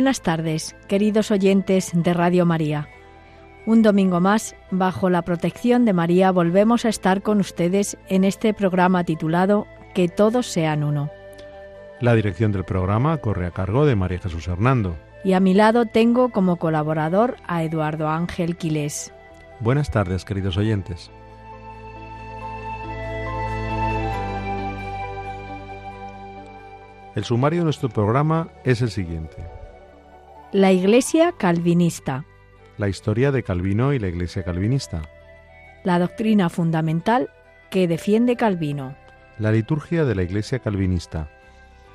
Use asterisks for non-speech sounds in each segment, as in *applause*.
Buenas tardes, queridos oyentes de Radio María. Un domingo más, bajo la protección de María, volvemos a estar con ustedes en este programa titulado Que todos sean uno. La dirección del programa corre a cargo de María Jesús Hernando. Y a mi lado tengo como colaborador a Eduardo Ángel Quilés. Buenas tardes, queridos oyentes. El sumario de nuestro programa es el siguiente. La Iglesia Calvinista. La historia de Calvino y la Iglesia Calvinista. La doctrina fundamental que defiende Calvino. La liturgia de la Iglesia Calvinista.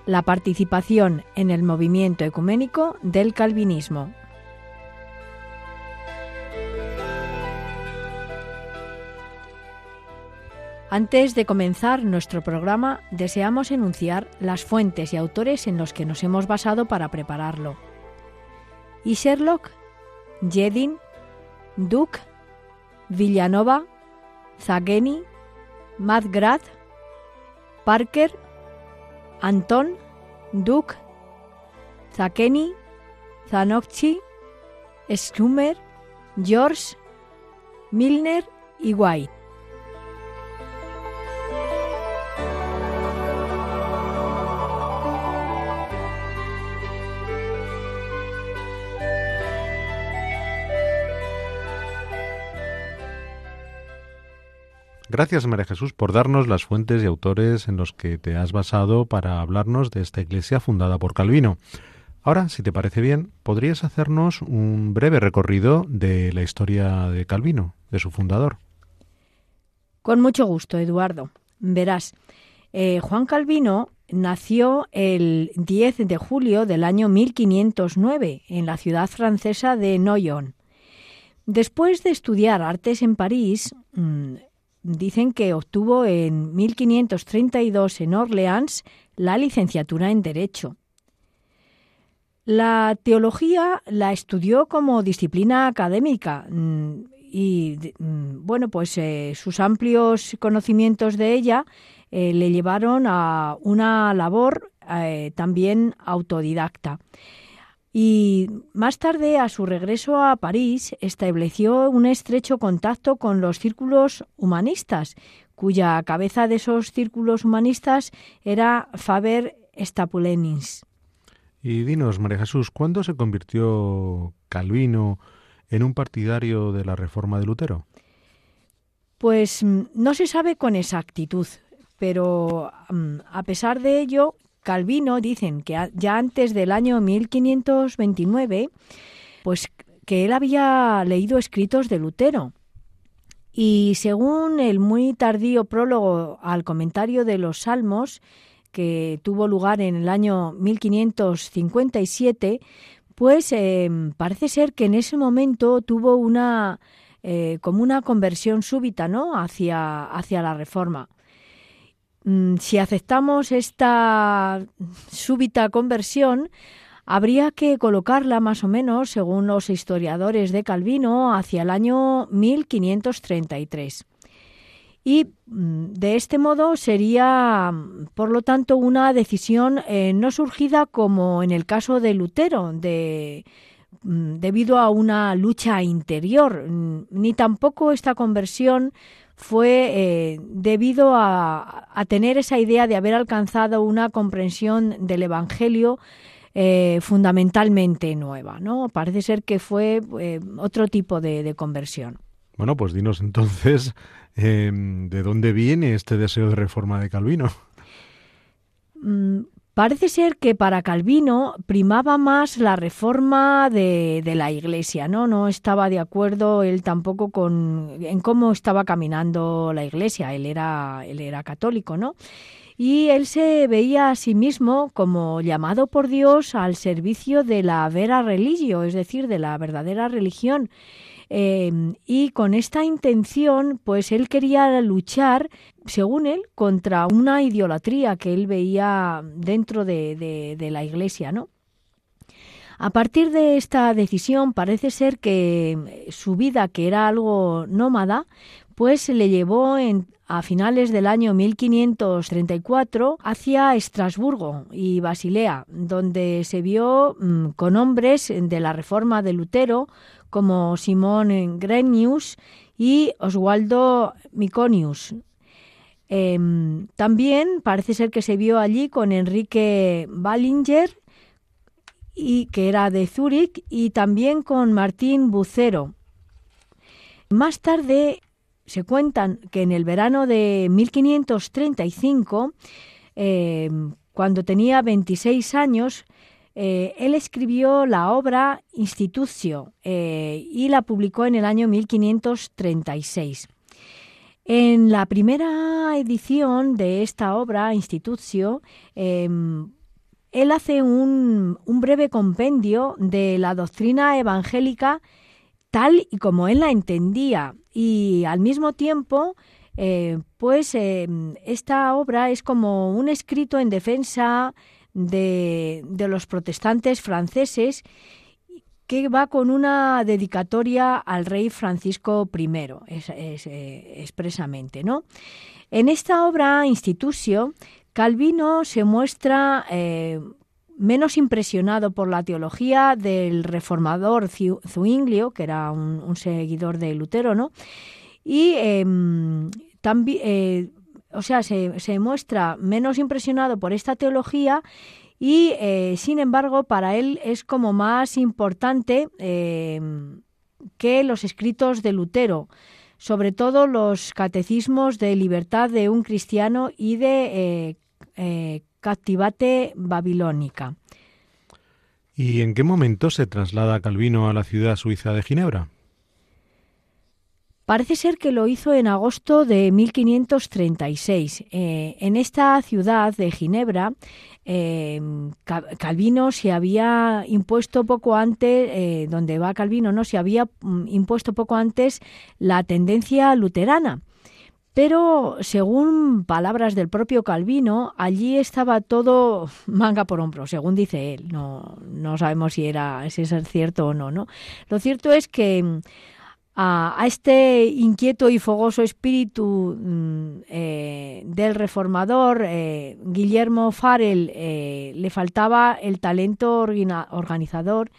La participación en el movimiento ecuménico del calvinismo. Antes de comenzar nuestro programa, deseamos enunciar las fuentes y autores en los que nos hemos basado para prepararlo y Sherlock, Jedin, Duke, Villanova, Zageni, Madgrad, Parker, Anton, Duke, Zakeni, Zanokchi, Schumer, George, Milner y White. Gracias, María Jesús, por darnos las fuentes y autores en los que te has basado para hablarnos de esta iglesia fundada por Calvino. Ahora, si te parece bien, ¿podrías hacernos un breve recorrido de la historia de Calvino, de su fundador? Con mucho gusto, Eduardo. Verás, eh, Juan Calvino nació el 10 de julio del año 1509 en la ciudad francesa de Noyon. Después de estudiar artes en París, mm, dicen que obtuvo en 1532 en Orleans la licenciatura en Derecho. La teología la estudió como disciplina académica mm, y, mm, bueno, pues eh, sus amplios conocimientos de ella eh, le llevaron a una labor eh, también autodidacta. Y más tarde, a su regreso a París, estableció un estrecho contacto con los círculos humanistas, cuya cabeza de esos círculos humanistas era Faber Stapulenis. Y dinos, María Jesús, ¿cuándo se convirtió Calvino en un partidario de la reforma de Lutero? Pues mm, no se sabe con exactitud, pero mm, a pesar de ello, Calvino dicen que ya antes del año 1529, pues que él había leído escritos de Lutero. Y según el muy tardío prólogo al comentario de los Salmos, que tuvo lugar en el año 1557, pues eh, parece ser que en ese momento tuvo una eh, como una conversión súbita, ¿no? hacia, hacia la reforma. Mm, si aceptamos esta súbita conversión, habría que colocarla más o menos, según los historiadores de Calvino, hacia el año 1533. Y mm, de este modo sería, por lo tanto, una decisión eh, no surgida como en el caso de Lutero, de, mm, debido a una lucha interior, ni tampoco esta conversión fue eh, debido a, tener esa idea de haber alcanzado una comprensión del Evangelio eh, fundamentalmente nueva. ¿no? Parece ser que fue eh, otro tipo de, conversión. Bueno, pues dinos entonces de dónde viene este deseo de reforma de Calvino. Parece ser que para Calvino primaba más la reforma de, de, la Iglesia, ¿no? No estaba de acuerdo él tampoco con en cómo estaba caminando la Iglesia. Él era él era católico, ¿no? y él se veía a sí mismo como llamado por Dios al servicio de la vera religio, es decir, de la verdadera religión. Em, y con esta intención, pues él quería luchar, según él, contra una idolatría que él veía dentro de, de la Iglesia, ¿no? A partir de esta decisión parece ser que su vida, que era algo nómada, pues le llevó en, a finales del año 1534 hacia Estrasburgo y Basilea, donde se vio mm, con hombres de la reforma de Lutero como Simón Grenius y Oswaldo Miconius. Em, también parece ser que se vio allí con Enrique Ballinger, y, que era de Zúrich, y también con Martín Bucero. Más tarde se cuentan que en el verano de 1535, eh, cuando tenía 26 años, eh, él escribió la obra Institutio eh, y la publicó en el año 1536. En la primera edición de esta obra, Institutio, él hace un, breve compendio de la doctrina evangélica tal y como él la entendía. Y al mismo tiempo, eh, pues eh, esta obra es como un escrito en defensa de, los protestantes franceses que va con una dedicatoria al rey Francisco I, eh, expresamente, ¿no? En esta obra, Institutio, Calvino se muestra menos impresionado por la teología del reformador Zuinglio, que era un, seguidor de Lutero, ¿no? Y em, también, eh, o sea, se, muestra menos impresionado por esta teología y, eh, sin embargo, para él es como más importante em, que los escritos de Lutero, sobre todo los catecismos de libertad de un cristiano y de eh, Captivate Babilónica. ¿Y en qué momento se traslada Calvino a la ciudad suiza de Ginebra? Parece ser que lo hizo en agosto de 1536. Eh, en esta ciudad de Ginebra, eh, Calvino se había impuesto poco antes, eh, donde va Calvino, no se había mm, impuesto poco antes la tendencia luterana. Pero, según palabras del propio Calvino, allí estaba todo *laughs* manga por hombro, según dice él. No, no sabemos si era si es cierto o no, no. Lo cierto es que a, este inquieto y fogoso espíritu mm, eh, del reformador eh, Guillermo Farel eh, le faltaba el talento organizador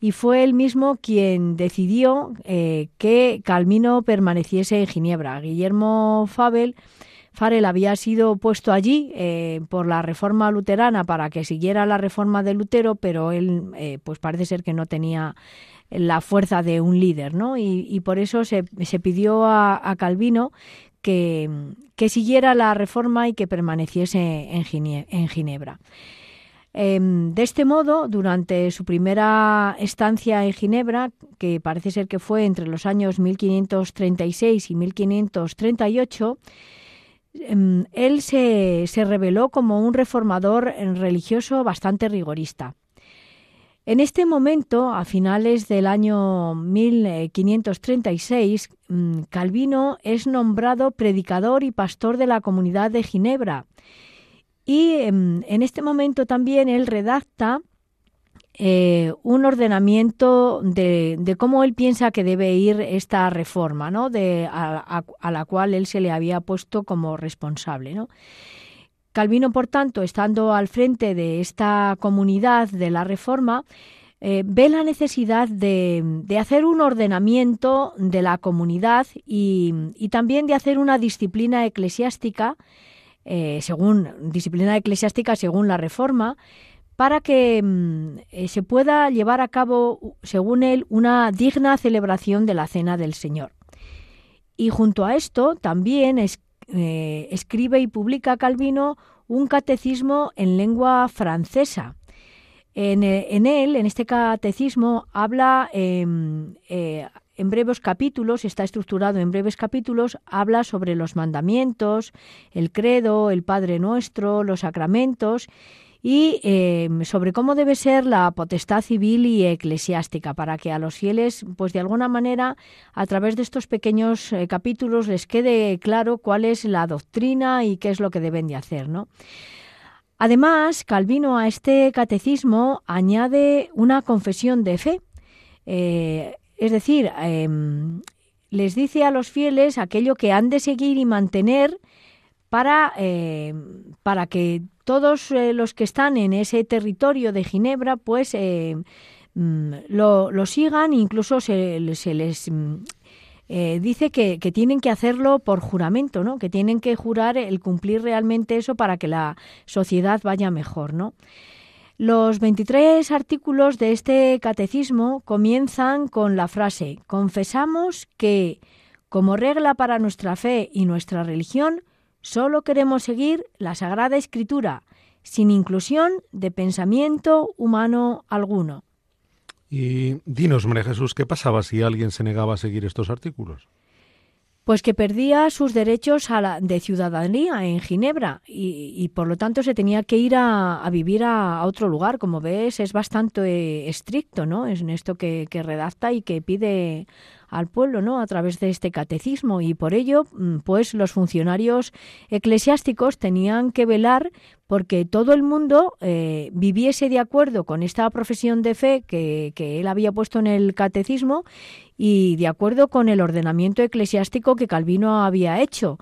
y fue él mismo quien decidió que Calvino permaneciese en Ginebra. Guillermo Fabel, Farel había sido puesto allí por la reforma luterana para que siguiera la reforma de Lutero, pero él pues parece ser que no tenía la fuerza de un líder, ¿no? Y, por eso se, pidió a, Calvino que, siguiera la reforma y que permaneciese en, en Ginebra. Em, de este modo, durante su primera estancia en Ginebra, que parece ser que fue entre los años 1536 y 1538, em, él se, se reveló como un reformador religioso bastante rigorista. En este momento, a finales del año 1536, mm, Calvino es nombrado predicador y pastor de la comunidad de Ginebra y em, en, este momento también él redacta eh, un ordenamiento de, cómo él piensa que debe ir esta reforma, ¿no? De, a, la cual él se le había puesto como responsable. ¿no? Calvino, por tanto, estando al frente de esta comunidad de la reforma, eh, ve la necesidad de, hacer un ordenamiento de la comunidad y, también de hacer una disciplina eclesiástica eh, según disciplina eclesiástica, según la Reforma, para que mm, eh, se pueda llevar a cabo, según él, una digna celebración de la Cena del Señor. Y junto a esto también eh, escribe y publica Calvino un catecismo en lengua francesa. En, eh, él, en este catecismo, habla em, eh, en breves capítulos, está estructurado en breves capítulos, habla sobre los mandamientos, el credo, el Padre Nuestro, los sacramentos y em, sobre cómo debe ser la potestad civil y eclesiástica para que a los fieles, pues de alguna manera, a través de estos pequeños eh, capítulos les quede claro cuál es la doctrina y qué es lo que deben de hacer, ¿no? Además, Calvino a este catecismo añade una confesión de fe, eh, es decir, em, les dice a los fieles aquello que han de seguir y mantener para, em, para que todos eh, los que están en ese territorio de Ginebra, pues eh, mm, lo, lo, sigan, incluso se, les mm, eh, dice que, tienen que hacerlo por juramento, ¿no? Que tienen que jurar el cumplir realmente eso para que la sociedad vaya mejor, ¿no? Los 23 artículos de este catecismo comienzan con la frase Confesamos que, como regla para nuestra fe y nuestra religión, solo queremos seguir la Sagrada Escritura, sin inclusión de pensamiento humano alguno. Y dinos, María Jesús, ¿qué pasaba si alguien se negaba a seguir estos artículos? Pues que perdía sus derechos a la, de ciudadanía en Ginebra y, por lo tanto se tenía que ir a, vivir a, otro lugar. Como ves, es bastante estricto, ¿no? En esto que, que redacta y que pide al pueblo, ¿no? A través de este catecismo. Y por ello, mm, pues los funcionarios eclesiásticos tenían que velar porque todo el mundo eh, viviese de acuerdo con esta profesión de fe que, que él había puesto en el catecismo y de acuerdo con el ordenamiento eclesiástico que Calvino había hecho.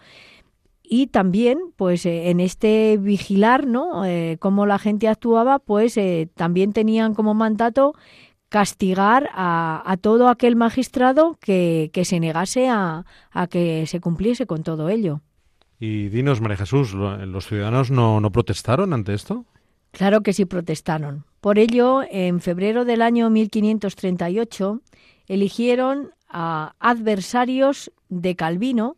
Y también pues eh, en este vigilar no eh, cómo la gente actuaba pues también tenían como mandato castigar a, todo aquel magistrado que, se negase a, que se cumpliese con todo ello. Y dinos, María Jesús, ¿los ciudadanos no, no protestaron ante esto? Claro que sí protestaron. Por ello, en febrero del año 1538, eligieron a adversarios de Calvino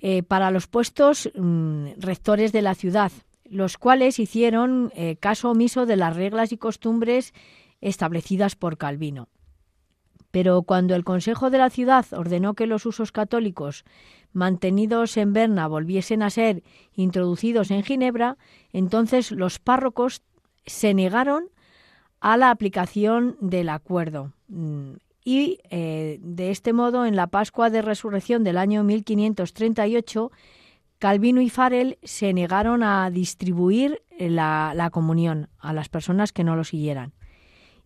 eh, para los puestos mm, rectores de la ciudad, los cuales hicieron eh, caso omiso de las reglas y costumbres establecidas por Calvino. Pero cuando el Consejo de la Ciudad ordenó que los usos católicos mantenidos en Berna volviesen a ser introducidos en Ginebra, entonces los párrocos se negaron a la aplicación del acuerdo. Mm, y eh, de este modo, en la Pascua de Resurrección del año 1538, Calvino y Farel se negaron a distribuir la, la comunión a las personas que no lo siguieran.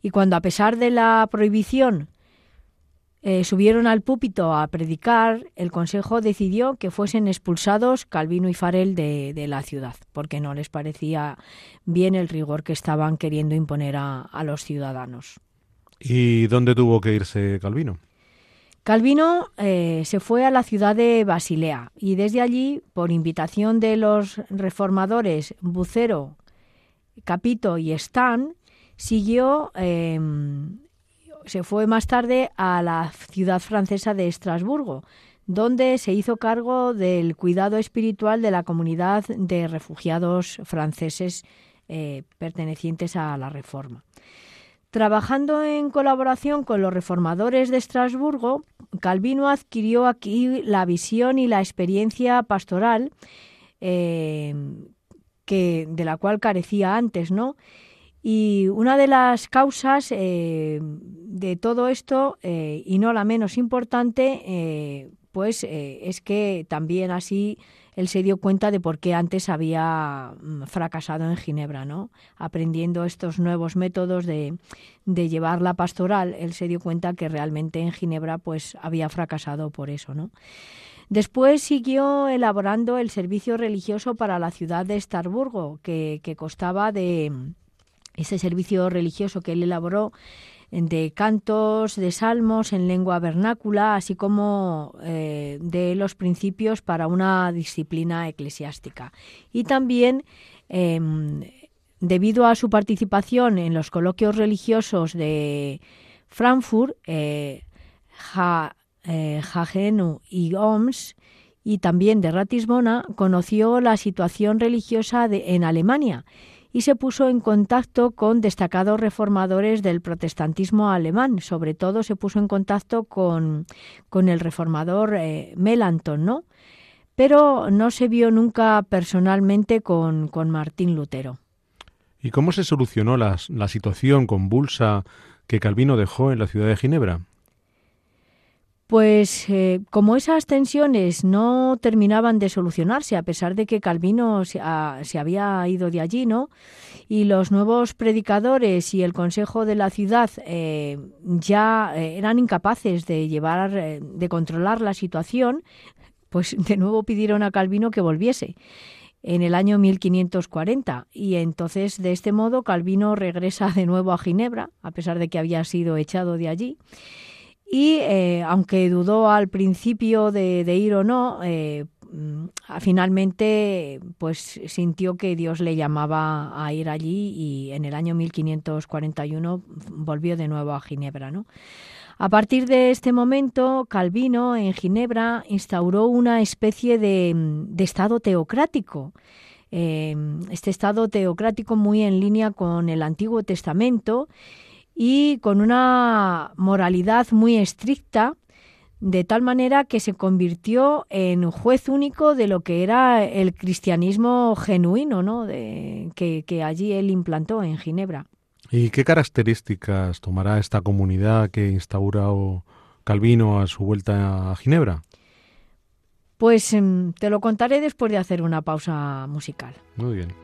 Y cuando a pesar de la prohibición eh, subieron al púlpito a predicar, el Consejo decidió que fuesen expulsados Calvino y Farel de, la ciudad, porque no les parecía bien el rigor que estaban queriendo imponer a, los ciudadanos. ¿Y dónde tuvo que irse Calvino? Calvino eh, se fue a la ciudad de Basilea y desde allí, por invitación de los reformadores Bucero, Capito y Stan, siguió, em, se fue más tarde a la ciudad francesa de Estrasburgo, donde se hizo cargo del cuidado espiritual de la comunidad de refugiados franceses eh, pertenecientes a la Reforma. Trabajando en colaboración con los reformadores de Estrasburgo, Calvino adquirió aquí la visión y la experiencia pastoral em, que, de la cual carecía antes, ¿no? Y una de las causas eh, de todo esto, eh, y no la menos importante, eh, pues es que también así él se dio cuenta de por qué antes había mm, fracasado en Ginebra, ¿no? Aprendiendo estos nuevos métodos de, de llevar la pastoral, él se dio cuenta que realmente en Ginebra pues había fracasado por eso, ¿no? Después siguió elaborando el servicio religioso para la ciudad de Estarburgo, que, que constaba de ese servicio religioso que él elaboró de cantos, de salmos en lengua vernácula, así como eh, de los principios para una disciplina eclesiástica. Y también, em, debido a su participación en los coloquios religiosos de Frankfurt, eh, eh, Jagenu y Oms, y también de Ratisbona, conoció la situación religiosa en Alemania y se puso en contacto con destacados reformadores del protestantismo alemán. Sobre todo se puso en contacto con, con el reformador eh. Pero no se vio nunca personalmente con, con Martín Lutero. ¿Y cómo se solucionó la, la situación convulsa que Calvino dejó en la ciudad de Ginebra? Pues eh, como esas tensiones no terminaban de solucionarse, a pesar de que Calvino se, había ido de allí, ¿no? Y los nuevos predicadores y el consejo de la ciudad eh, ya eh, eran incapaces de llevar, de controlar la situación, pues *laughs* de nuevo pidieron a Calvino que volviese en el año 1540 y entonces de este modo Calvino regresa de nuevo a Ginebra, a pesar de que había sido echado de allí y eh, aunque dudó al principio de, ir o no, eh, mm, finalmente pues sintió que Dios le llamaba a ir allí y en el año 1541 volvió de nuevo a Ginebra. ¿no? A partir de este momento, Calvino en Ginebra instauró una especie de, estado teocrático. Eh, este estado teocrático muy en línea con el Antiguo Testamento y con una moralidad muy estricta, de tal manera que se convirtió en juez único de lo que era el cristianismo genuino ¿no? de, que, que allí él implantó en Ginebra. ¿Y qué características tomará esta comunidad que instaura Calvino a su vuelta a Ginebra? Pues em, te lo contaré después de hacer una pausa musical. Muy bien.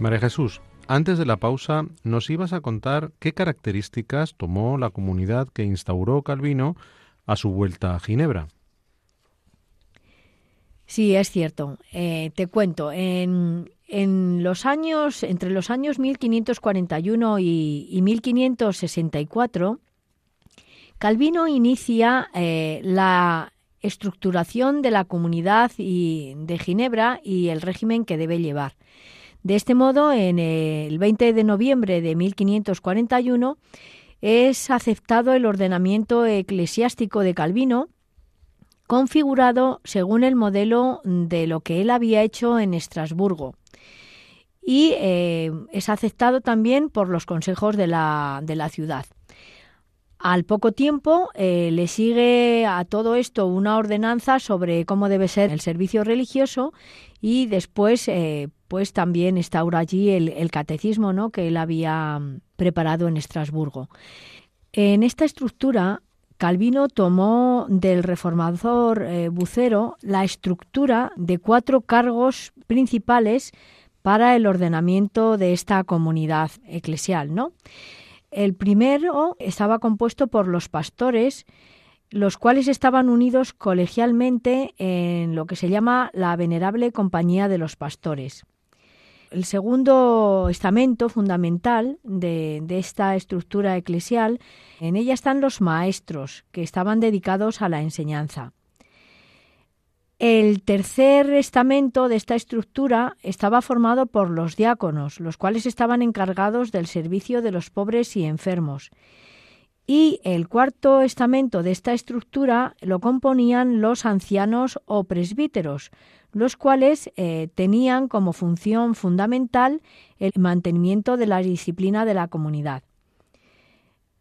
María Jesús, antes de la pausa nos ibas a contar qué características tomó la comunidad que instauró Calvino a su vuelta a Ginebra. Sí, es cierto. Eh, te cuento, en, los años, entre los años 1541 y, 1564, Calvino inicia eh, la estructuración de la comunidad y, de Ginebra y el régimen que debe llevar. De este modo, en el 20 de noviembre de 1541 es aceptado el ordenamiento eclesiástico de Calvino, configurado según el modelo de lo que él había hecho en Estrasburgo. Y eh, es aceptado también por los consejos de la, de la ciudad. Al poco tiempo eh, le sigue a todo esto una ordenanza sobre cómo debe ser el servicio religioso y después eh, pues también instaura allí el, catecismo ¿no? que él había mm, preparado en Estrasburgo. En esta estructura Calvino tomó del reformador eh, Bucero la estructura de cuatro cargos principales para el ordenamiento de esta comunidad eclesial, ¿no? El primero estaba compuesto por los pastores los cuales estaban unidos colegialmente en lo que se llama la Venerable Compañía de los Pastores. El segundo estamento fundamental de, esta estructura eclesial, en ella están los maestros, que estaban dedicados a la enseñanza. El tercer estamento de esta estructura estaba formado por los diáconos, los cuales estaban encargados del servicio de los pobres y enfermos, y el cuarto estamento de esta estructura lo componían los ancianos o presbíteros, los cuales eh, tenían como función fundamental el mantenimiento de la disciplina de la comunidad.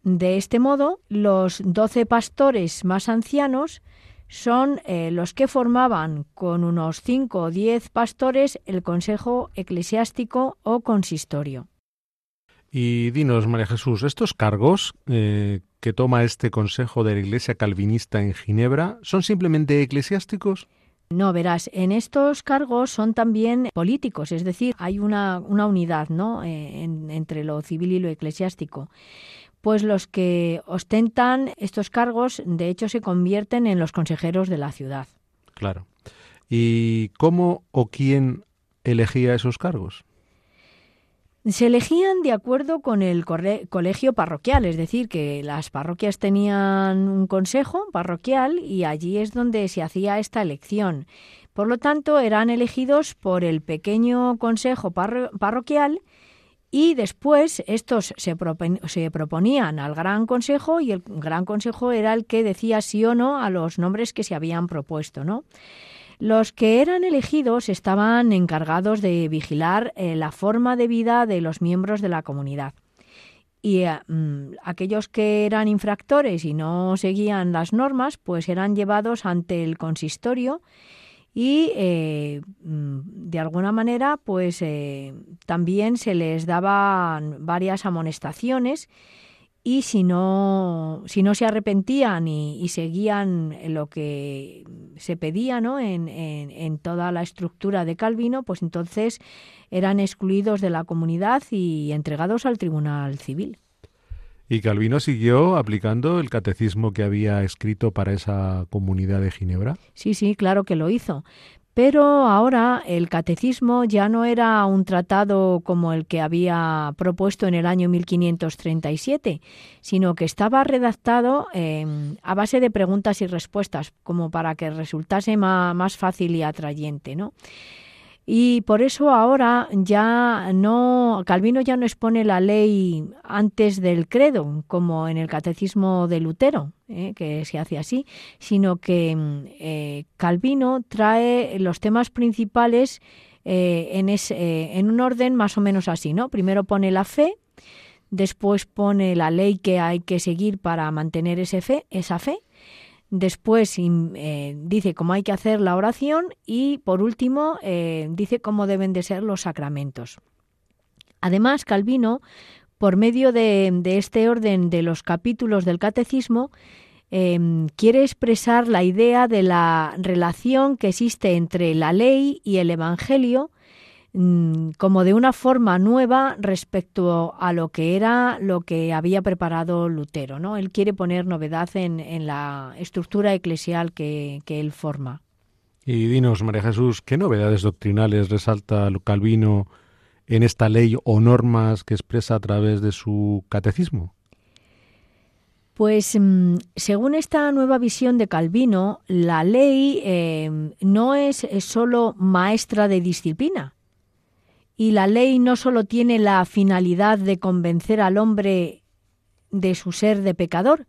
De este modo, los doce pastores más ancianos son eh, los que formaban con unos cinco o diez pastores el consejo eclesiástico o consistorio. Y dinos, María Jesús, estos cargos eh, que toma este Consejo de la Iglesia Calvinista en Ginebra, ¿son simplemente eclesiásticos? No, verás, en estos cargos son también políticos, es decir, hay una, una unidad ¿no? Eh, entre lo civil y lo eclesiástico. Pues los que ostentan estos cargos, de hecho, se convierten en los consejeros de la ciudad. Claro. ¿Y cómo o quién elegía esos cargos? Se elegían de acuerdo con el colegio parroquial, es decir, que las parroquias tenían un consejo parroquial y allí es donde se hacía esta elección. Por lo tanto, eran elegidos por el pequeño consejo parroquial y después estos se, se, proponían al Gran Consejo y el Gran Consejo era el que decía sí o no a los nombres que se habían propuesto, ¿no? Los que eran elegidos estaban encargados de vigilar eh, la forma de vida de los miembros de la comunidad. Y eh, mm, aquellos que eran infractores y no seguían las normas, pues eran llevados ante el consistorio y eh, mm, de alguna manera pues también se les daban varias amonestaciones y si no, si no se arrepentían y, seguían lo que se pedía ¿no? en, en, toda la estructura de Calvino, pues entonces eran excluidos de la comunidad y entregados al Tribunal Civil. Y Calvino siguió aplicando el catecismo que había escrito para esa comunidad de Ginebra. Sí, sí, claro que lo hizo. Pero ahora el catecismo ya no era un tratado como el que había propuesto en el año 1537, sino que estaba redactado em, a base de preguntas y respuestas, como para que resultase más, fácil y atrayente, ¿no? Y por eso ahora ya no, Calvino ya no expone la ley antes del credo, como en el catecismo de Lutero, ¿eh? que se hace así, sino que eh, Calvino trae los temas principales eh, en, en un orden más o menos así, ¿no? Primero pone la fe, después pone la ley que hay que seguir para mantener ese fe, esa fe, Después eh, dice cómo hay que hacer la oración y por último eh, dice cómo deben de ser los sacramentos. Además, Calvino, por medio de, este orden de los capítulos del catecismo, em, quiere expresar la idea de la relación que existe entre la ley y el Evangelio como de una forma nueva respecto a lo que era lo que había preparado Lutero. ¿no? Él quiere poner novedad en, la estructura eclesial que, él forma. Y dinos, María Jesús, ¿qué novedades doctrinales resalta Calvino en esta ley o normas que expresa a través de su catecismo? Pues mm, según esta nueva visión de Calvino, la ley eh, no es solo maestra de disciplina, y la ley no solo tiene la finalidad de convencer al hombre de su ser de pecador,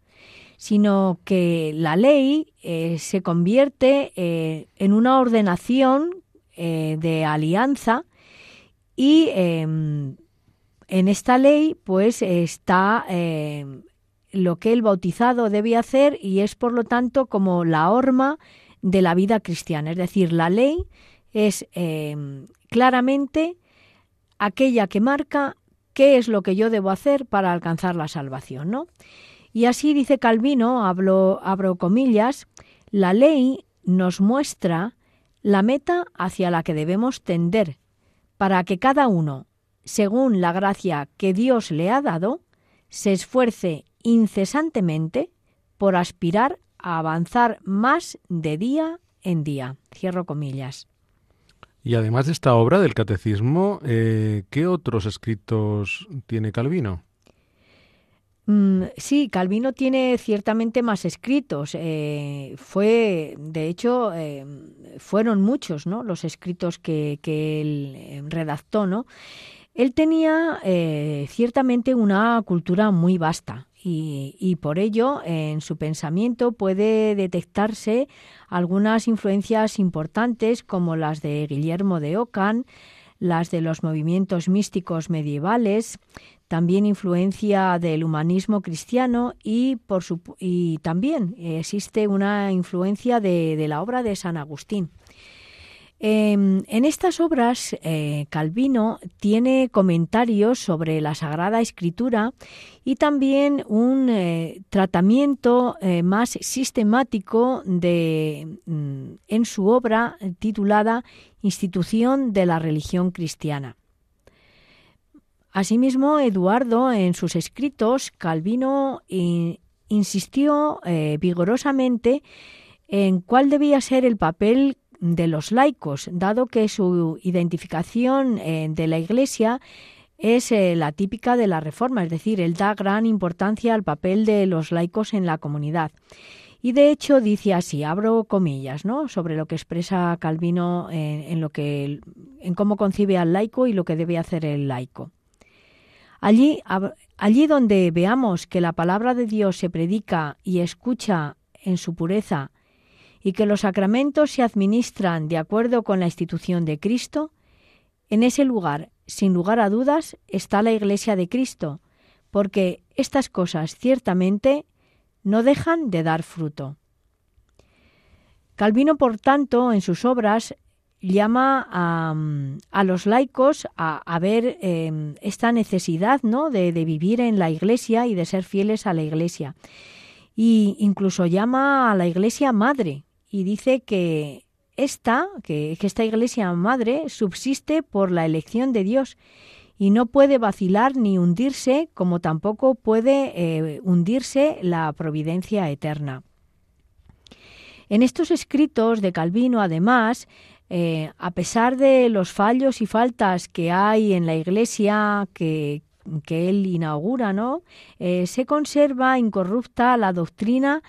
sino que la ley eh, se convierte eh, en una ordenación eh, de alianza y em, en esta ley pues está em, lo que el bautizado debe hacer y es por lo tanto como la horma de la vida cristiana. Es decir, la ley es em, claramente aquella que marca qué es lo que yo debo hacer para alcanzar la salvación, ¿no? Y así dice Calvino, hablo, abro comillas, la ley nos muestra la meta hacia la que debemos tender, para que cada uno, según la gracia que Dios le ha dado, se esfuerce incesantemente por aspirar a avanzar más de día en día. Cierro comillas. Y además de esta obra del catecismo, eh, ¿qué otros escritos tiene Calvino? Mm, sí, Calvino tiene ciertamente más escritos. Eh, fue, de hecho, eh, fueron muchos, ¿no? Los escritos que, que él redactó, ¿no? Él tenía ciertamente una cultura muy vasta y, por ello en su pensamiento puede detectarse algunas influencias importantes como las de Guillermo de Ockham, las de los movimientos místicos medievales, también influencia del humanismo cristiano y, por su, y también existe una influencia de la obra de San Agustín. Em, en estas obras, eh, Calvino tiene comentarios sobre la Sagrada Escritura y también un eh, tratamiento eh, más sistemático de, mm, en su obra titulada Institución de la Religión Cristiana. Asimismo, Eduardo, en sus escritos, Calvino insistió vigorosamente en cuál debía ser el papel de los laicos, dado que su identificación eh, de la Iglesia es eh, la típica de la Reforma, es decir, él da gran importancia al papel de los laicos en la comunidad. Y de hecho dice así, abro comillas, ¿no? sobre lo que expresa Calvino en, lo que en cómo concibe al laico y lo que debe hacer el laico. Allí, allí donde veamos que la palabra de Dios se predica y escucha en su pureza y que los sacramentos se administran de acuerdo con la institución de Cristo, en ese lugar, sin lugar a dudas, está la Iglesia de Cristo, porque estas cosas ciertamente no dejan de dar fruto. Calvino, por tanto, en sus obras llama a, los laicos a, ver em, esta necesidad ¿no? de, de, vivir en la Iglesia y de ser fieles a la Iglesia. Y incluso llama a la Iglesia madre, y dice que esta, que, esta Iglesia Madre subsiste por la elección de Dios y no puede vacilar ni hundirse, como tampoco puede eh, hundirse la providencia eterna. En estos escritos de Calvino, además, eh, a pesar de los fallos y faltas que hay en la Iglesia que, él inaugura, ¿no? Eh, se conserva incorrupta la doctrina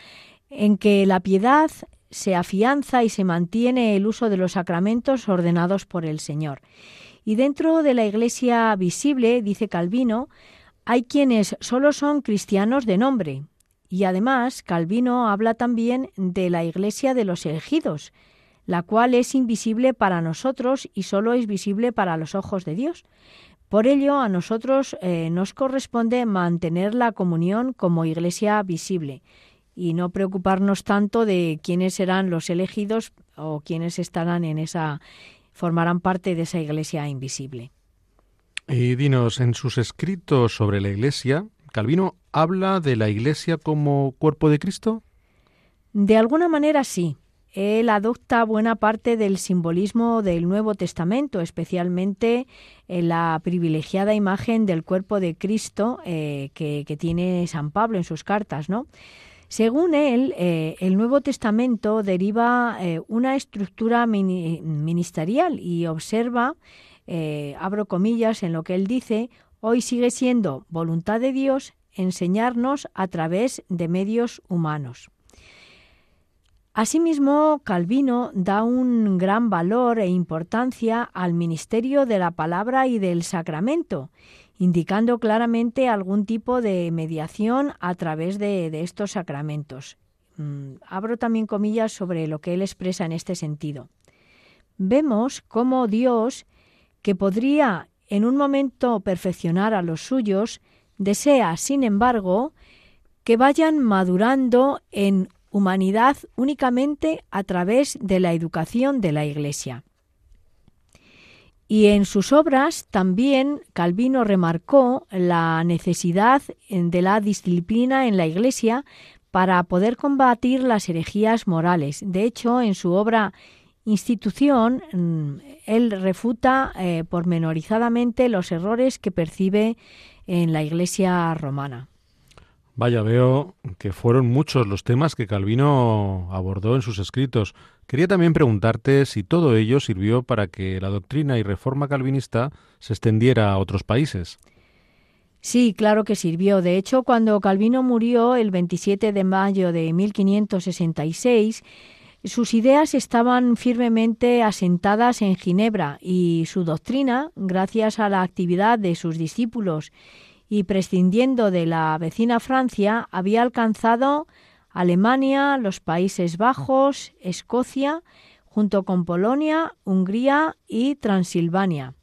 en que la piedad se afianza y se mantiene el uso de los sacramentos ordenados por el Señor. Y dentro de la Iglesia visible, dice Calvino, hay quienes solo son cristianos de nombre. Y además, Calvino habla también de la Iglesia de los elegidos, la cual es invisible para nosotros y solo es visible para los ojos de Dios. Por ello, a nosotros eh, nos corresponde mantener la comunión como Iglesia visible y no preocuparnos tanto de quiénes serán los elegidos o quiénes estarán en esa formarán parte de esa iglesia invisible. Y dinos, en sus escritos sobre la iglesia, Calvino habla de la iglesia como cuerpo de Cristo? De alguna manera sí. Él adopta buena parte del simbolismo del Nuevo Testamento, especialmente en la privilegiada imagen del cuerpo de Cristo eh, que, que, tiene San Pablo en sus cartas, ¿no? Según él, eh, el Nuevo Testamento deriva eh, una estructura ministerial y observa, eh, abro comillas en lo que él dice, hoy sigue siendo voluntad de Dios enseñarnos a través de medios humanos. Asimismo, Calvino da un gran valor e importancia al ministerio de la palabra y del sacramento indicando claramente algún tipo de mediación a través de, estos sacramentos. Mm, abro también comillas sobre lo que él expresa en este sentido. Vemos cómo Dios, que podría en un momento perfeccionar a los suyos, desea, sin embargo, que vayan madurando en humanidad únicamente a través de la educación de la Iglesia. Y en sus obras también Calvino remarcó la necesidad de la disciplina en la Iglesia para poder combatir las herejías morales. De hecho, en su obra Institución, mm, él refuta eh, pormenorizadamente los errores que percibe en la Iglesia romana. Vaya, veo que fueron muchos los temas que Calvino abordó en sus escritos. Quería también preguntarte si todo ello sirvió para que la doctrina y reforma calvinista se extendiera a otros países. Sí, claro que sirvió. De hecho, cuando Calvino murió el 27 de mayo de 1566, sus ideas estaban firmemente asentadas en Ginebra y su doctrina, gracias a la actividad de sus discípulos y prescindiendo de la vecina Francia, había alcanzado Alemania, los Países Bajos, Escocia, junto con Polonia, Hungría y Transilvania.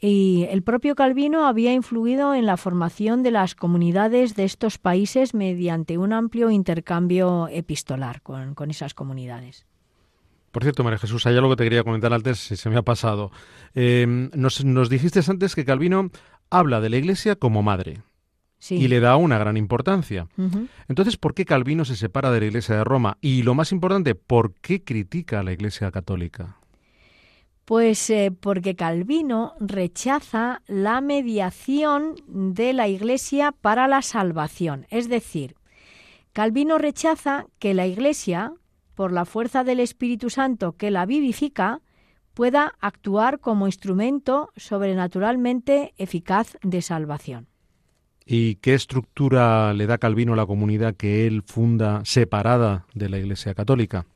Y el propio Calvino había influido en la formación de las comunidades de estos países mediante un amplio intercambio epistolar con, esas comunidades. Por cierto, María Jesús, hay algo que te quería comentar antes, si se me ha pasado. Eh, nos, nos, dijiste antes que Calvino habla de la Iglesia como madre y le da una gran importancia. Entonces, ¿por qué Calvino se separa de la Iglesia de Roma? Y lo más importante, ¿por qué critica a la Iglesia católica? Pues eh, porque Calvino rechaza la mediación de la Iglesia para la salvación. Es decir, Calvino rechaza que la Iglesia, por la fuerza del Espíritu Santo que la vivifica, pueda actuar como instrumento sobrenaturalmente eficaz de salvación. ¿Y qué estructura le da Calvino a la comunidad que él funda separada de la Iglesia Católica?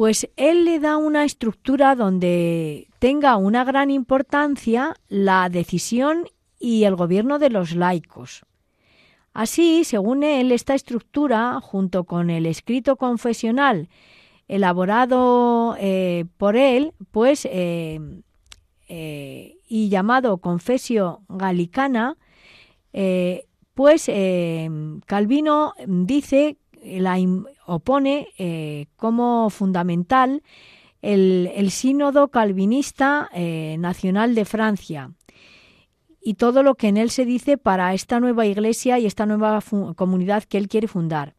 pues él le da una estructura donde tenga una gran importancia la decisión y el gobierno de los laicos. Así, según él, esta estructura, junto con el escrito confesional elaborado eh, por él, pues eh, eh, y llamado Confesio Gallicana, pues Calvino dice la opone eh, como fundamental el, sínodo calvinista eh, nacional de Francia y todo lo que en él se dice para esta nueva iglesia y esta nueva comunidad que él quiere fundar.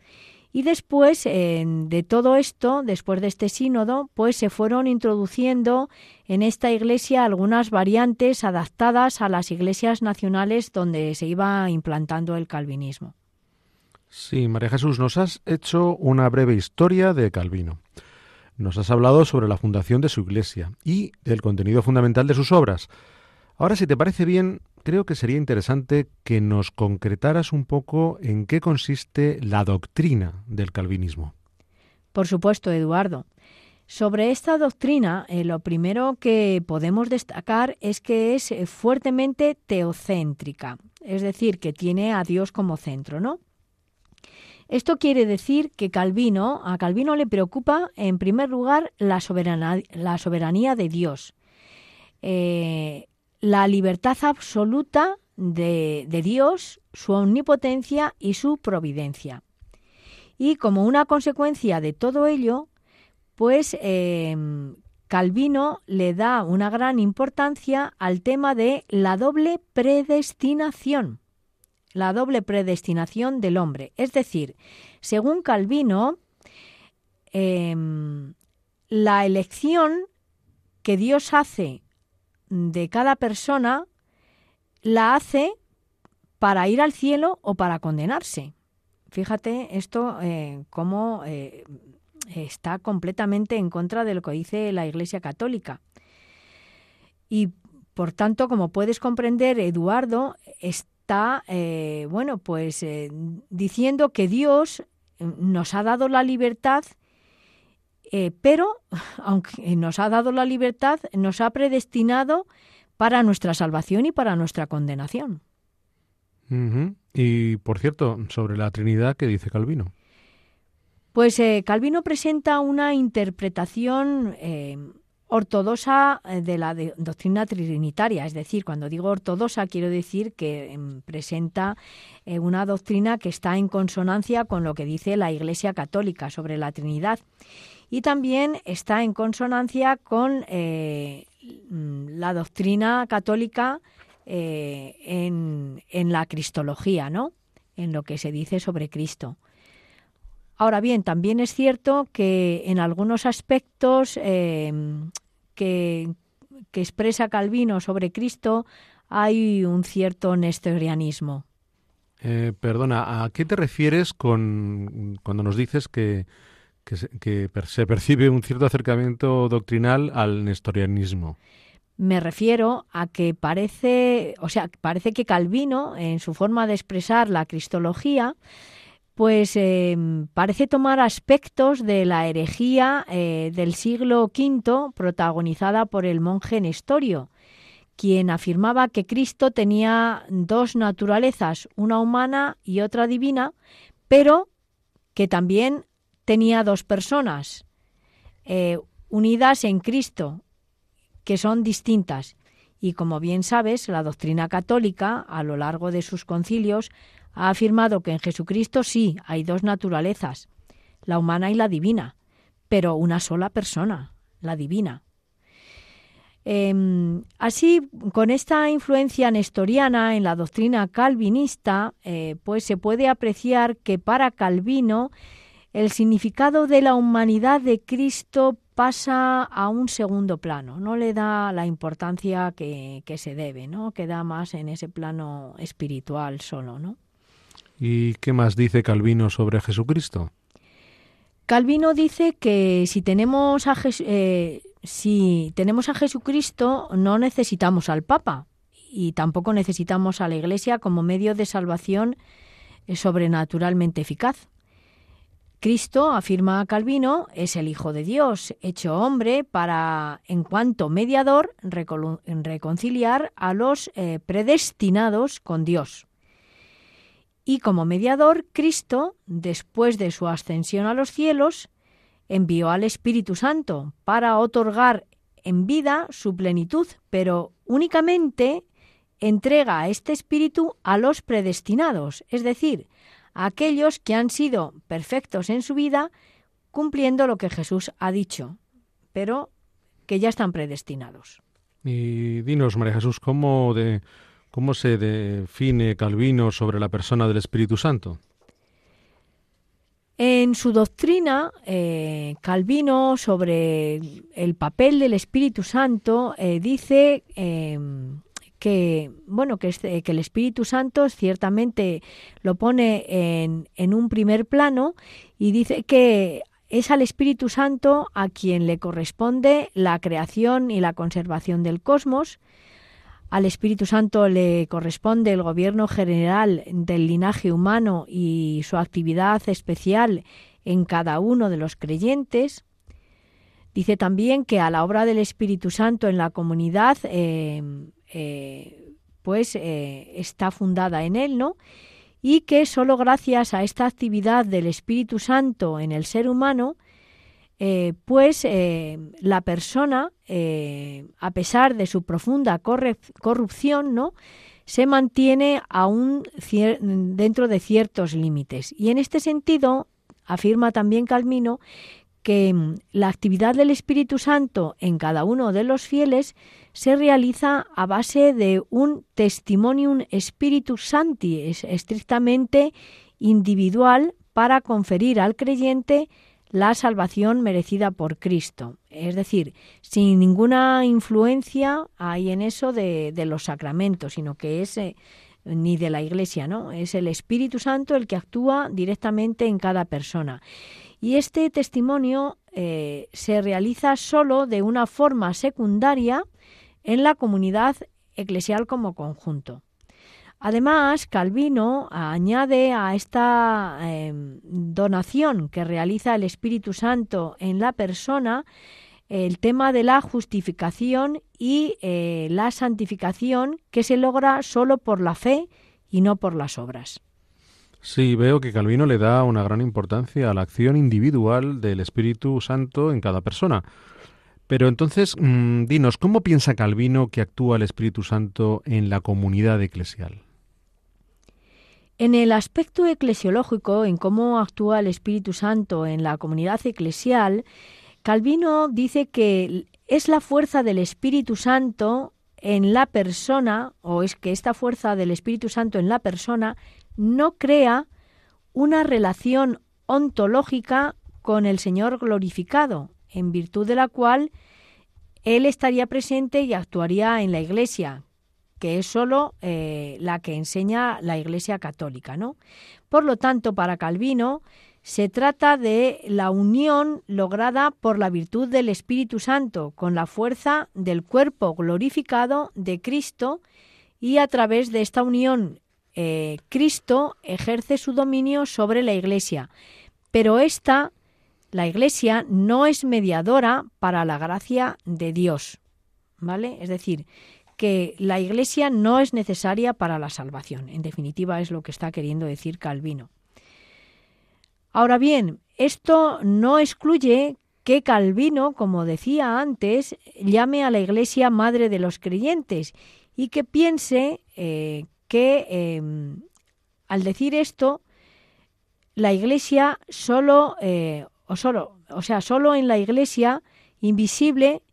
Y después de todo esto, después de este sínodo, pues se fueron introduciendo en esta iglesia algunas variantes adaptadas a las iglesias nacionales donde se iba implantando el calvinismo. Sí, María Jesús, nos has hecho una breve historia de Calvino. Nos has hablado sobre la fundación de su iglesia y del contenido fundamental de sus obras. Ahora, si te parece bien, creo que sería interesante que nos concretaras un poco en qué consiste la doctrina del calvinismo. Por supuesto, Eduardo. Sobre esta doctrina, eh, lo primero que podemos destacar es que es eh, fuertemente teocéntrica, es decir, que tiene a Dios como centro, ¿no? Esto quiere decir que Calvino, a Calvino le preocupa en primer lugar la, soberanía de Dios, eh, la libertad absoluta de, Dios, su omnipotencia y su providencia. Y como una consecuencia de todo ello, pues eh, Calvino le da una gran importancia al tema de la doble predestinación la doble predestinación del hombre. Es decir, según Calvino, em, la elección que Dios hace de cada persona la hace para ir al cielo o para condenarse. Fíjate esto eh, cómo eh, está completamente en contra de lo que dice la Iglesia Católica. Y por tanto, como puedes comprender, Eduardo, está, eh, bueno, pues eh, diciendo que Dios nos ha dado la libertad, eh, pero *laughs* aunque nos ha dado la libertad, nos ha predestinado para nuestra salvación y para nuestra condenación. Y por cierto, sobre la Trinidad, ¿qué dice Calvino? Pues Calvino presenta una interpretación ortodoxa eh, de la doctrina trinitaria. Es decir, cuando digo ortodoxa quiero decir que em, presenta eh, una doctrina que está en consonancia con lo que dice la Iglesia Católica sobre la Trinidad. Y también está en consonancia con eh, mm, la doctrina católica en, en, la cristología, ¿no? En lo que se dice sobre Cristo. Ahora bien, también es cierto que en algunos aspectos que, expresa Calvino sobre Cristo hay un cierto nestorianismo. Eh, perdona, ¿a qué te refieres con cuando nos dices que, que, se, percibe un cierto acercamiento doctrinal al nestorianismo? Me refiero a que parece, o sea, parece que Calvino, en su forma de expresar la cristología, pues eh, parece tomar aspectos de la herejía eh, del siglo V protagonizada por el monje Nestorio, quien afirmaba que Cristo tenía dos naturalezas, una humana y otra divina, pero que también tenía dos personas eh, unidas en Cristo, que son distintas. Y como bien sabes, la doctrina católica, a lo largo de sus concilios, ha afirmado que en Jesucristo sí hay dos naturalezas, la humana y la divina, pero una sola persona, la divina. Em, así, con esta influencia nestoriana en la doctrina calvinista, eh, pues se puede apreciar que para Calvino el significado de la humanidad de Cristo pasa a un segundo plano, no le da la importancia que, que se debe, ¿no? Queda más en ese plano espiritual solo, ¿no? ¿Y qué más dice Calvino sobre Jesucristo? Calvino dice que si tenemos a, eh, si tenemos a Jesucristo no necesitamos al Papa y tampoco necesitamos a la Iglesia como medio de salvación eh, sobrenaturalmente eficaz. Cristo, afirma Calvino, es el Hijo de Dios, hecho hombre para, en cuanto mediador, reconciliar a los eh, predestinados con Dios. Y como mediador, Cristo, después de su ascensión a los cielos, envió al Espíritu Santo para otorgar en vida su plenitud, pero únicamente entrega a este Espíritu a los predestinados, es decir, a aquellos que han sido perfectos en su vida, cumpliendo lo que Jesús ha dicho, pero que ya están predestinados. Y dinos, María Jesús, ¿cómo de, ¿Cómo se define Calvino sobre la persona del Espíritu Santo? En su doctrina, eh, Calvino sobre el papel del Espíritu Santo eh, dice em, que bueno que, este, que, el Espíritu Santo ciertamente lo pone en, en un primer plano y dice que es al Espíritu Santo a quien le corresponde la creación y la conservación del cosmos, al Espíritu Santo le corresponde el gobierno general del linaje humano y su actividad especial en cada uno de los creyentes. Dice también que a la obra del Espíritu Santo en la comunidad, eh, eh, pues eh, está fundada en él, ¿no? Y que sólo gracias a esta actividad del Espíritu Santo en el ser humano eh, pues la persona, a pesar de su profunda corrupción, ¿no? se mantiene aún dentro de ciertos límites. Y en este sentido, afirma también Calmino, que mm, la actividad del Espíritu Santo en cada uno de los fieles se realiza a base de un testimonium Spiritus Santi, es estrictamente individual para conferir al creyente la salvación merecida por Cristo. Es decir, sin ninguna influencia hay en eso de, los sacramentos, sino que es eh, ni de la Iglesia, ¿no? Es el Espíritu Santo el que actúa directamente en cada persona. Y este testimonio eh, se realiza solo de una forma secundaria en la comunidad eclesial como conjunto. Además, Calvino añade a esta em, donación que realiza el Espíritu Santo en la persona el tema de la justificación y eh, la santificación que se logra solo por la fe y no por las obras. Sí, veo que Calvino le da una gran importancia a la acción individual del Espíritu Santo en cada persona. Pero entonces, mm, dinos, ¿cómo piensa Calvino que actúa el Espíritu Santo en la comunidad eclesial? En el aspecto eclesiológico, en cómo actúa el Espíritu Santo en la comunidad eclesial, Calvino dice que es la fuerza del Espíritu Santo en la persona, o es que esta fuerza del Espíritu Santo en la persona no crea una relación ontológica con el Señor glorificado, en virtud de la cual Él estaría presente y actuaría en la Iglesia, que es solo eh, la que enseña la Iglesia Católica, ¿no? Por lo tanto, para Calvino se trata de la unión lograda por la virtud del Espíritu Santo con la fuerza del cuerpo glorificado de Cristo y a través de esta unión eh, Cristo ejerce su dominio sobre la Iglesia. Pero esta, la Iglesia, no es mediadora para la gracia de Dios. ¿Vale? Es decir, que la Iglesia no es necesaria para la salvación. En definitiva, es lo que está queriendo decir Calvino. Ahora bien, esto no excluye que Calvino, como decía antes, llame a la Iglesia madre de los creyentes y que piense eh, que em, al decir esto, la Iglesia solo, eh, o solo, o sea, solo en la Iglesia invisible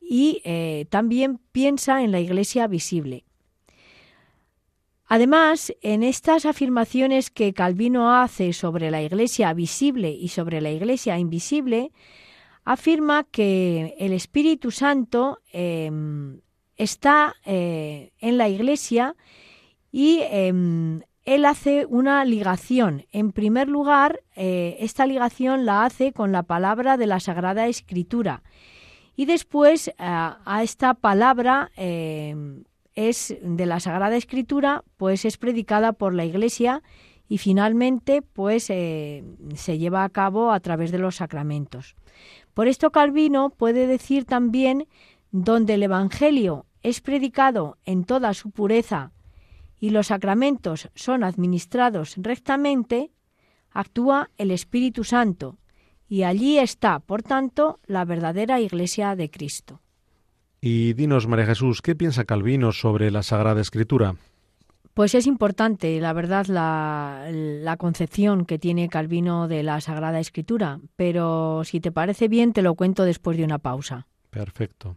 y eh, también piensa en la iglesia visible. Además, en estas afirmaciones que Calvino hace sobre la iglesia visible y sobre la iglesia invisible, afirma que el Espíritu Santo em, está eh, en la iglesia y em, él hace una ligación. En primer lugar, eh, esta ligación la hace con la palabra de la Sagrada Escritura y después a esta palabra eh, es de la Sagrada Escritura, pues es predicada por la Iglesia y finalmente pues eh, se lleva a cabo a través de los sacramentos. Por esto Calvino puede decir también donde el Evangelio es predicado en toda su pureza y los sacramentos son administrados rectamente, actúa el Espíritu Santo, y allí está, por tanto, la verdadera Iglesia de Cristo. Y dinos, María Jesús, ¿qué piensa Calvino sobre la Sagrada Escritura? Pues es importante, la verdad, la, la, concepción que tiene Calvino de la Sagrada Escritura, pero si te parece bien, te lo cuento después de una pausa. Perfecto.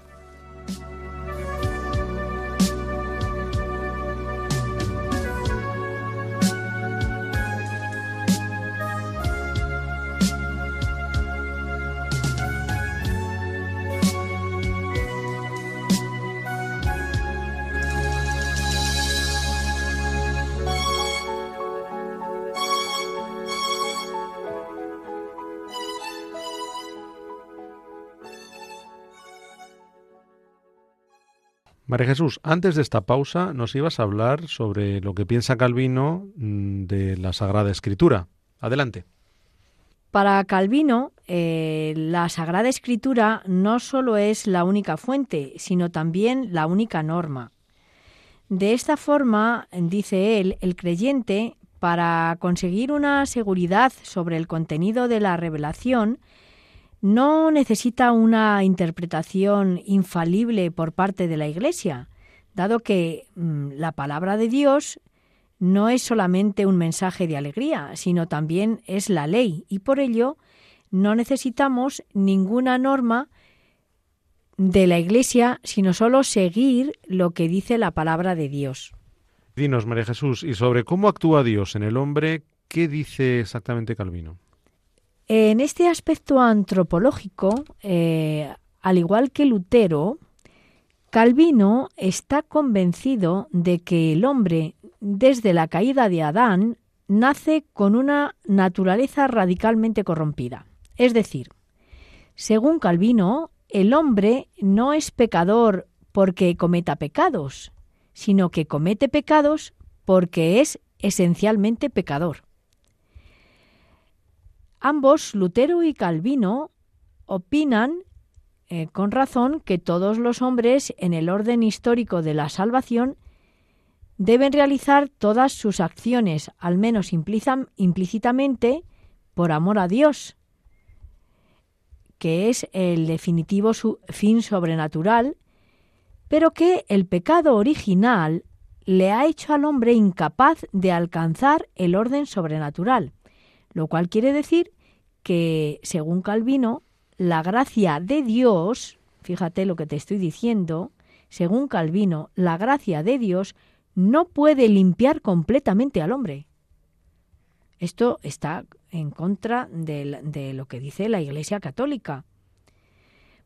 María Jesús, antes de esta pausa nos ibas a hablar sobre lo que piensa Calvino mm, de la Sagrada Escritura. Adelante. Para Calvino, eh, la Sagrada Escritura no solo es la única fuente, sino también la única norma. De esta forma, dice él, el creyente, para conseguir una seguridad sobre el contenido de la revelación, no necesita una interpretación infalible por parte de la Iglesia, dado que mm, la palabra de Dios no es solamente un mensaje de alegría, sino también es la ley, y por ello no necesitamos ninguna norma de la Iglesia, sino solo seguir lo que dice la palabra de Dios. Dinos, María Jesús, y sobre cómo actúa Dios en el hombre, ¿qué dice exactamente Calvino? En este aspecto antropológico, eh, al igual que Lutero, Calvino está convencido de que el hombre, desde la caída de Adán, nace con una naturaleza radicalmente corrompida. Es decir, según Calvino, el hombre no es pecador porque cometa pecados, sino que comete pecados porque es esencialmente pecador. Ambos, Lutero y Calvino, opinan eh, con razón que todos los hombres en el orden histórico de la salvación deben realizar todas sus acciones, al menos implícitamente, por amor a Dios, que es el definitivo fin sobrenatural, pero que el pecado original le ha hecho al hombre incapaz de alcanzar el orden sobrenatural, lo cual quiere decir que, según Calvino, la gracia de Dios, fíjate lo que te estoy diciendo, según Calvino, la gracia de Dios no puede limpiar completamente al hombre. Esto está en contra de, lo que dice la Iglesia Católica.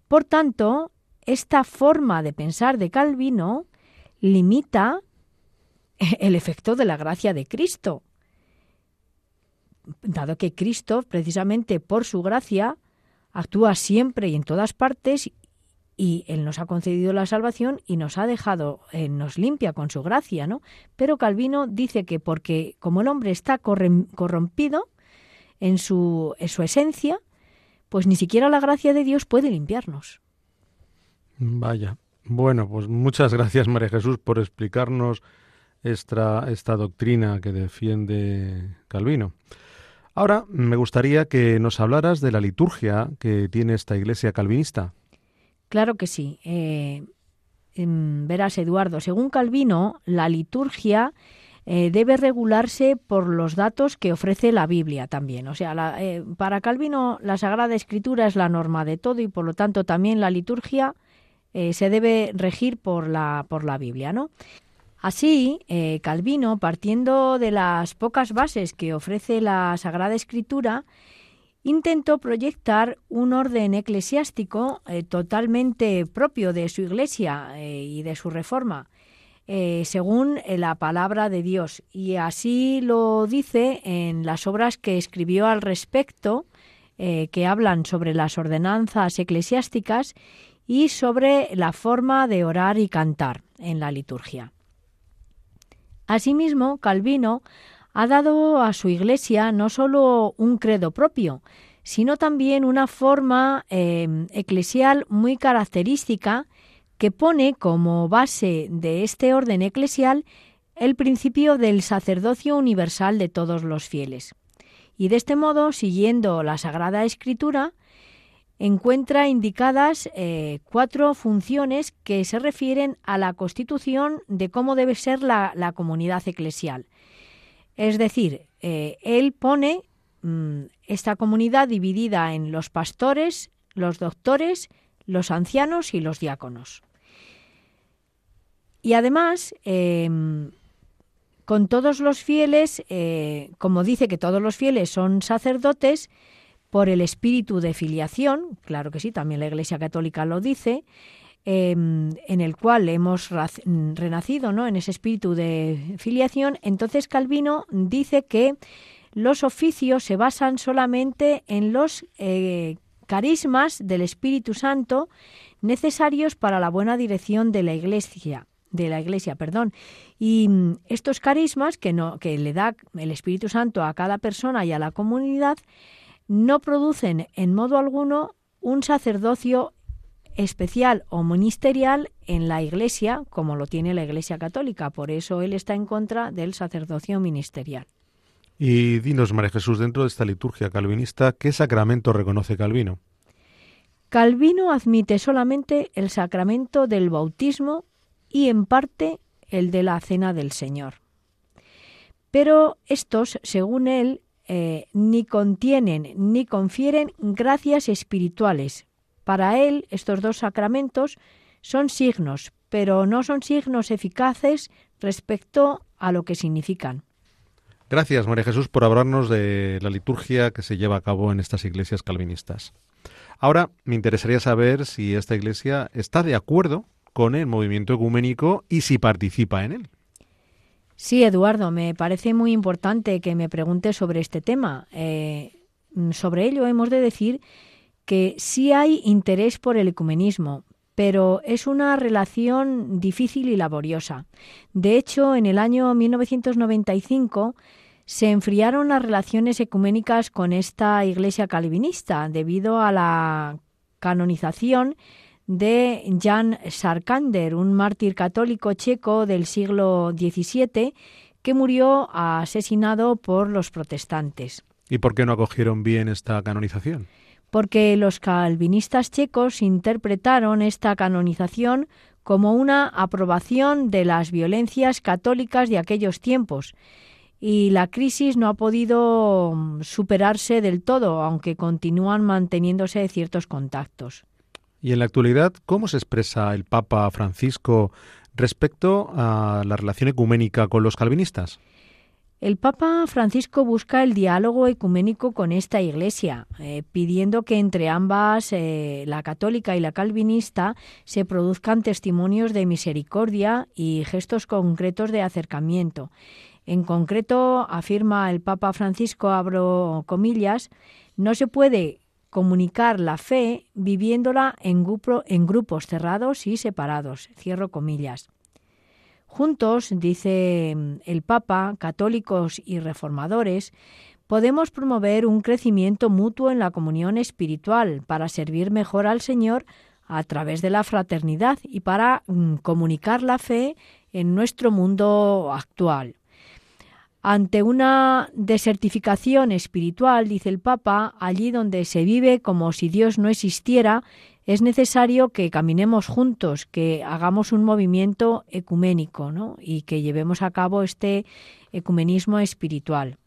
Por tanto, esta forma de pensar de Calvino limita *laughs* el efecto de la gracia de Cristo, dado que Cristo, precisamente por su gracia, actúa siempre y en todas partes y Él nos ha concedido la salvación y nos ha dejado, eh, nos limpia con su gracia, ¿no? Pero Calvino dice que porque como el hombre está corrompido en su, en su esencia, pues ni siquiera la gracia de Dios puede limpiarnos. Vaya. Bueno, pues muchas gracias María Jesús por explicarnos esta, esta doctrina que defiende Calvino. Ahora me gustaría que nos hablaras de la liturgia que tiene esta iglesia calvinista. Claro que sí. Eh, em, verás, Eduardo, según Calvino, la liturgia eh, debe regularse por los datos que ofrece la Biblia también. O sea, eh, para Calvino la Sagrada Escritura es la norma de todo y por lo tanto también la liturgia se debe regir por la, por la Biblia, ¿no? Así, Calvino, partiendo de las pocas bases que ofrece la Sagrada Escritura, intentó proyectar un orden eclesiástico eh, totalmente propio de su iglesia eh, y de su reforma, eh, según la palabra de Dios. Y así lo dice en las obras que escribió al respecto, que hablan sobre las ordenanzas eclesiásticas y sobre la forma de orar y cantar en la liturgia. Asimismo, Calvino ha dado a su Iglesia no solo un credo propio, sino también una forma em, eclesial muy característica que pone como base de este orden eclesial el principio del sacerdocio universal de todos los fieles. Y de este modo, siguiendo la Sagrada Escritura, encuentra indicadas eh, cuatro funciones que se refieren a la constitución de cómo debe ser la, comunidad eclesial. Es decir, eh, él pone mm, esta comunidad dividida en los pastores, los doctores, los ancianos y los diáconos. Y además, em, con todos los fieles, eh, como dice que todos los fieles son sacerdotes, por el espíritu de filiación, claro que sí, también la Iglesia Católica lo dice, Em, en el cual hemos renacido, ¿no? En ese espíritu de filiación, entonces Calvino dice que los oficios se basan solamente en los eh, carismas del Espíritu Santo necesarios para la buena dirección de la Iglesia de la Iglesia, perdón. Y mm, estos carismas que no que le da el Espíritu Santo a cada persona y a la comunidad no producen en modo alguno un sacerdocio especial o ministerial en la Iglesia, como lo tiene la Iglesia Católica. Por eso él está en contra del sacerdocio ministerial. Y dinos, María Jesús, dentro de esta liturgia calvinista, ¿qué sacramento reconoce Calvino? Calvino admite solamente el sacramento del bautismo y en parte el de la cena del Señor. Pero estos, según él, eh, ni contienen ni confieren gracias espirituales, para él, estos dos sacramentos son signos, pero no son signos eficaces respecto a lo que significan. Gracias, María Jesús, por hablarnos de la liturgia que se lleva a cabo en estas iglesias calvinistas. Ahora me interesaría saber si esta iglesia está de acuerdo con el movimiento ecuménico y si participa en él. Sí, Eduardo, me parece muy importante que me preguntes sobre este tema. Eh, sobre ello hemos de decir que sí hay interés por el ecumenismo, pero es una relación difícil y laboriosa. De hecho, en el año 1995 se enfriaron las relaciones ecuménicas con esta iglesia calvinista debido a la canonización de Jan Sarkander, un mártir católico checo del siglo XVII que murió asesinado por los protestantes. ¿Y por qué no acogieron bien esta canonización? Porque los calvinistas checos interpretaron esta canonización como una aprobación de las violencias católicas de aquellos tiempos y la crisis no ha podido mm, superarse del todo, aunque continúan manteniéndose ciertos contactos. Y en la actualidad, ¿cómo se expresa el Papa Francisco respecto a la relación ecuménica con los calvinistas? El Papa Francisco busca el diálogo ecuménico con esta Iglesia, eh, pidiendo que entre ambas, eh, la católica y la calvinista, se produzcan testimonios de misericordia y gestos concretos de acercamiento. En concreto, afirma el Papa Francisco, abro comillas, no se puede comunicar la fe viviéndola en, grupos cerrados y separados. Cierro comillas. Juntos, dice el Papa, católicos y reformadores, podemos promover un crecimiento mutuo en la comunión espiritual para servir mejor al Señor a través de la fraternidad y para mm, comunicar la fe en nuestro mundo actual. Ante una desertificación espiritual, dice el Papa, allí donde se vive como si Dios no existiera, es necesario que caminemos juntos, que hagamos un movimiento ecuménico ¿no? y que llevemos a cabo este ecumenismo espiritual.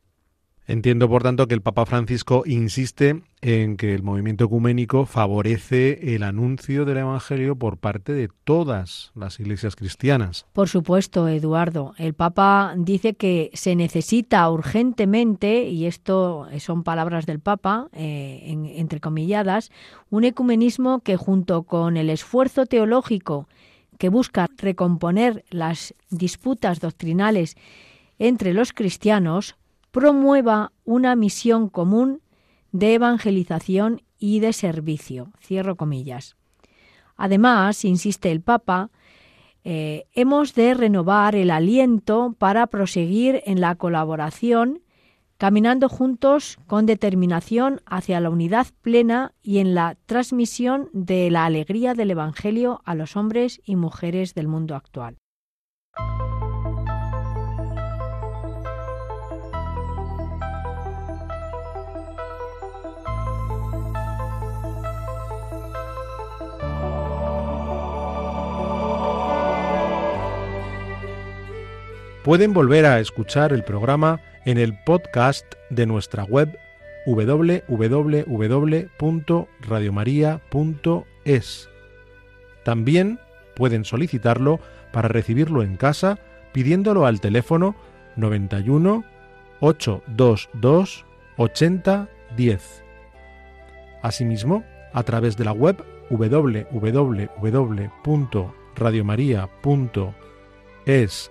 Entiendo, por tanto, que el Papa Francisco insiste en que el movimiento ecuménico favorece el anuncio del Evangelio por parte de todas las iglesias cristianas. Por supuesto, Eduardo. El Papa dice que se necesita urgentemente, y esto son palabras del Papa, eh, entrecomilladas, un ecumenismo que junto con el esfuerzo teológico que busca recomponer las disputas doctrinales entre los cristianos, promueva una misión común de evangelización y de servicio. Cierro comillas. Además, insiste el Papa, eh, hemos de renovar el aliento para proseguir en la colaboración, caminando juntos con determinación hacia la unidad plena y en la transmisión de la alegría del Evangelio a los hombres y mujeres del mundo actual. Pueden volver a escuchar el programa en el podcast de nuestra web www.radiomaria.es. También pueden solicitarlo para recibirlo en casa pidiéndolo al teléfono 91 822 8010. Asimismo, a través de la web www.radiomaria.es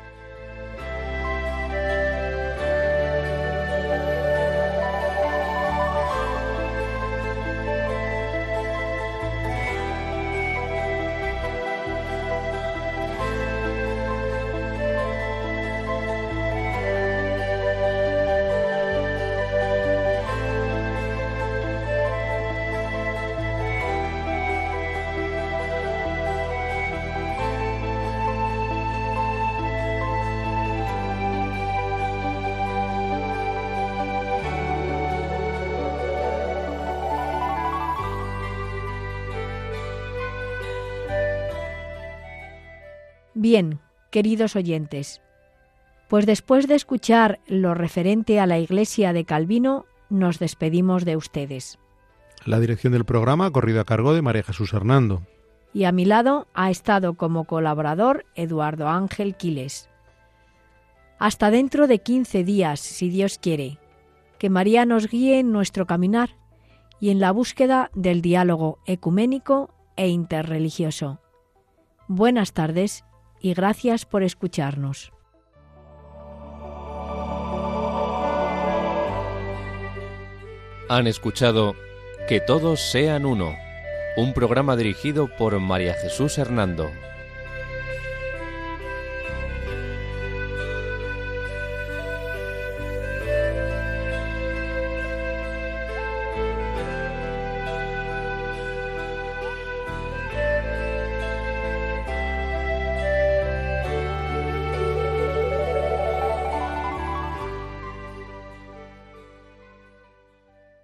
Bien, queridos oyentes, pues después de escuchar lo referente a la Iglesia de Calvino, nos despedimos de ustedes. La dirección del programa ha corrido a cargo de María Jesús Hernando. Y a mi lado ha estado como colaborador Eduardo Ángel Quiles. Hasta dentro de 15 días, si Dios quiere. Que María nos guíe en nuestro caminar y en la búsqueda del diálogo ecuménico e interreligioso. Buenas tardes y gracias por escucharnos. Han escuchado Que todos sean uno, un programa dirigido por María Jesús Hernando.